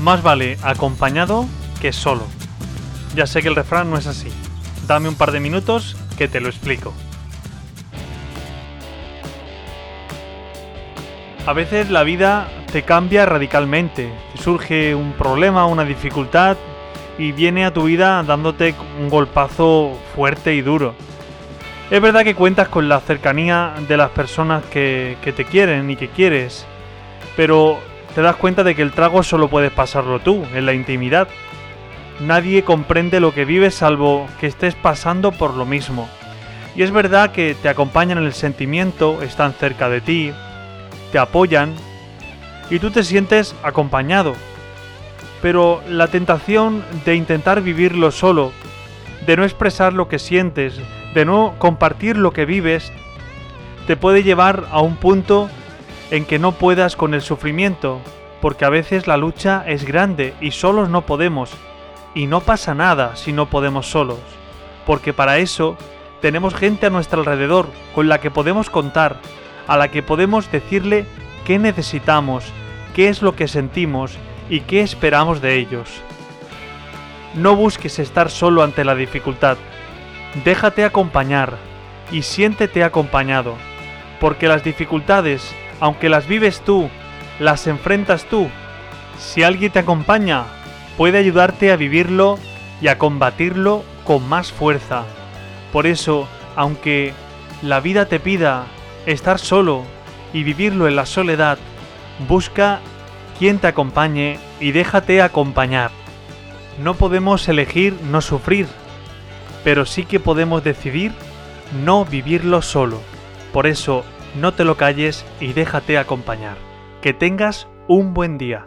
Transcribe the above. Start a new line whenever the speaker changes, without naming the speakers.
Más vale acompañado que solo. Ya sé que el refrán no es así. Dame un par de minutos que te lo explico. A veces la vida te cambia radicalmente. Te surge un problema, una dificultad y viene a tu vida dándote un golpazo fuerte y duro. Es verdad que cuentas con la cercanía de las personas que, que te quieren y que quieres, pero te das cuenta de que el trago solo puedes pasarlo tú, en la intimidad. Nadie comprende lo que vives salvo que estés pasando por lo mismo. Y es verdad que te acompañan en el sentimiento, están cerca de ti, te apoyan y tú te sientes acompañado. Pero la tentación de intentar vivirlo solo, de no expresar lo que sientes, de no compartir lo que vives, te puede llevar a un punto en que no puedas con el sufrimiento, porque a veces la lucha es grande y solos no podemos. Y no pasa nada si no podemos solos, porque para eso tenemos gente a nuestro alrededor con la que podemos contar, a la que podemos decirle qué necesitamos, qué es lo que sentimos y qué esperamos de ellos. No busques estar solo ante la dificultad, déjate acompañar y siéntete acompañado, porque las dificultades, aunque las vives tú, las enfrentas tú. Si alguien te acompaña, puede ayudarte a vivirlo y a combatirlo con más fuerza. Por eso, aunque la vida te pida estar solo y vivirlo en la soledad, busca quien te acompañe y déjate acompañar. No podemos elegir no sufrir, pero sí que podemos decidir no vivirlo solo. Por eso, no te lo calles y déjate acompañar. Que tengas un buen día.